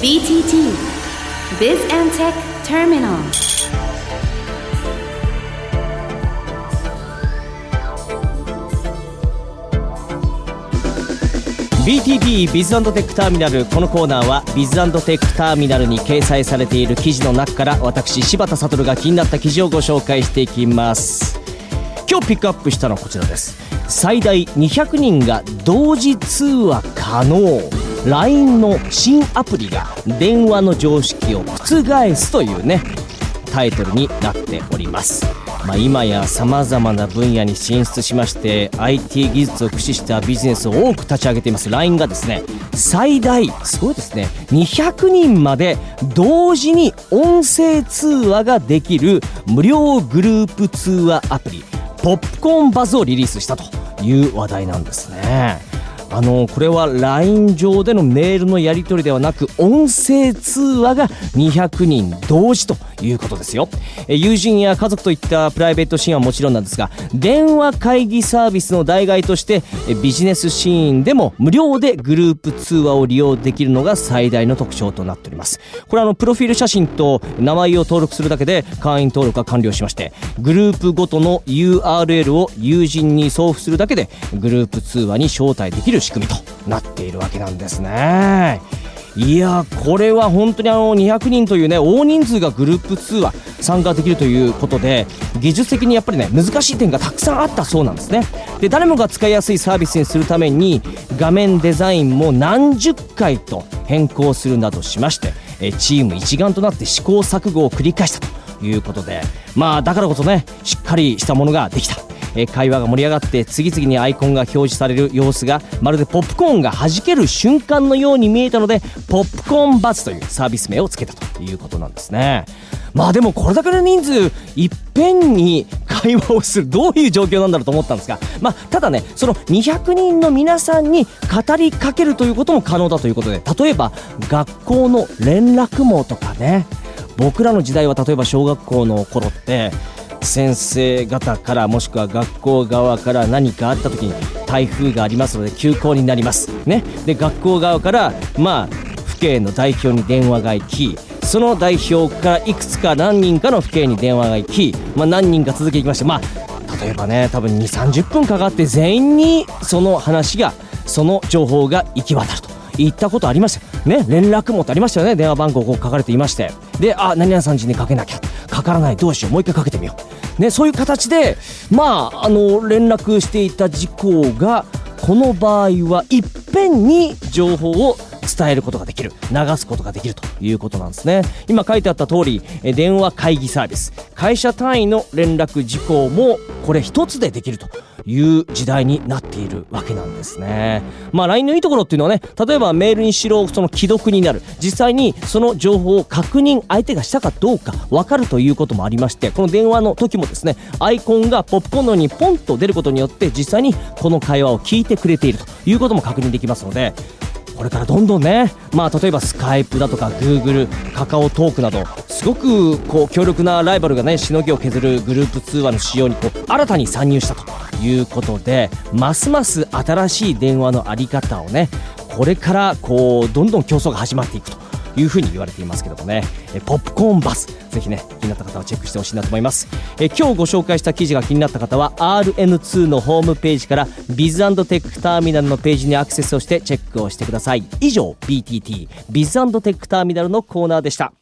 BTT Biz and Tech Terminal. BTT ビズテックターミナルこのコーナーはビズテックターミナルに掲載されている記事の中から私柴田悟が気になった記事をご紹介していきます。今日ピックアップしたのはこちらです。最大200人が同時通話可能。LINE の新アプリが電話の常識を覆すというねタイトルになっておりますまあ、今やさまざまな分野に進出しまして IT 技術を駆使したビジネスを多く立ち上げています LINE がですね最大すごいですね200人まで同時に音声通話ができる無料グループ通話アプリポップコーンバズをリリースしたという話題なんですね。あのこれは LINE 上でのメールのやり取りではなく音声通話が200人同時ということですよ。友人や家族といったプライベートシーンはもちろんなんですが電話会議サービスの代替としてビジネスシーンでも無料でグループ通話を利用できるのが最大の特徴となっております。これはあのプロフィール写真と名前を登録するだけで会員登録が完了しましてグループごとの URL を友人に送付するだけでグループ通話に招待できるる仕組みとなっているわけなんですね。いやこれは本当にあの200人というね大人数がグループ通話参加できるということで技術的にやっぱりね難しい点がたくさんあったそうなんですねで誰もが使いやすいサービスにするために画面デザインも何十回と変更するなどしましてチーム一丸となって試行錯誤を繰り返したということでまあだからこそねしっかりしたものができた会話が盛り上がって次々にアイコンが表示される様子がまるでポップコーンが弾ける瞬間のように見えたのでポップコーンバズというサービス名を付けたということなんですね。まあでもこれだけの人数いっぺんに会話をするどういう状況なんだろうと思ったんですがまあただねその200人の皆さんに語りかけるということも可能だということで例えば学校の連絡網とかね。僕らの時代は例えば小学校の頃って先生方からもしくは学校側から何かあった時に台風がありますので休校になります。ね、で学校側からまあ府警の代表に電話が行きその代表からいくつか何人かの府警に電話が行き、まあ、何人か続けていきましてまあ例えばね多分2 3 0分かかって全員にその話がその情報が行き渡ると。いったことありましたね。連絡網ってありましたよね。電話番号こう書かれていまして。であ何々さん家にかけなきゃ。かからない。どうしよう。もう一回かけてみよう、ね、そういう形でまああの連絡していた事項がこの場合はいっぺんに情報を伝えることができる。流すことができるということなんですね。今書いてあった通り電話会議サービス。会社単位の連絡事項もこれ1つでできると。いう時代になっているわけなんですね。まあ LINE のいいところっていうのはね例えばメールにしろその既読になる。実際にその情報を確認相手がしたかどうか分かるということもありましてこの電話の時もですねアイコンがポップコーンのようにポンと出ることによって実際にこの会話を聞いてくれているということも確認できますのでこれからどんどんね、まあ、例えばスカイプだとかグーグルカカオトークなどすごくこう強力なライバルがねしのぎを削るグループ通話の仕様にこう新たに参入したということでますます新しい電話の在り方をねこれからこうどんどん競争が始まっていくと。いうふうに言われていますけどもね。えポップコーンバス。ぜひね気になった方はチェックしてほしいなと思います。え今日ご紹介した記事が気になった方は RN2 のホームページからビズテックターミナルのページにアクセスをしてチェックをしてください。以上 BTT ビズテックターミナルのコーナーでした。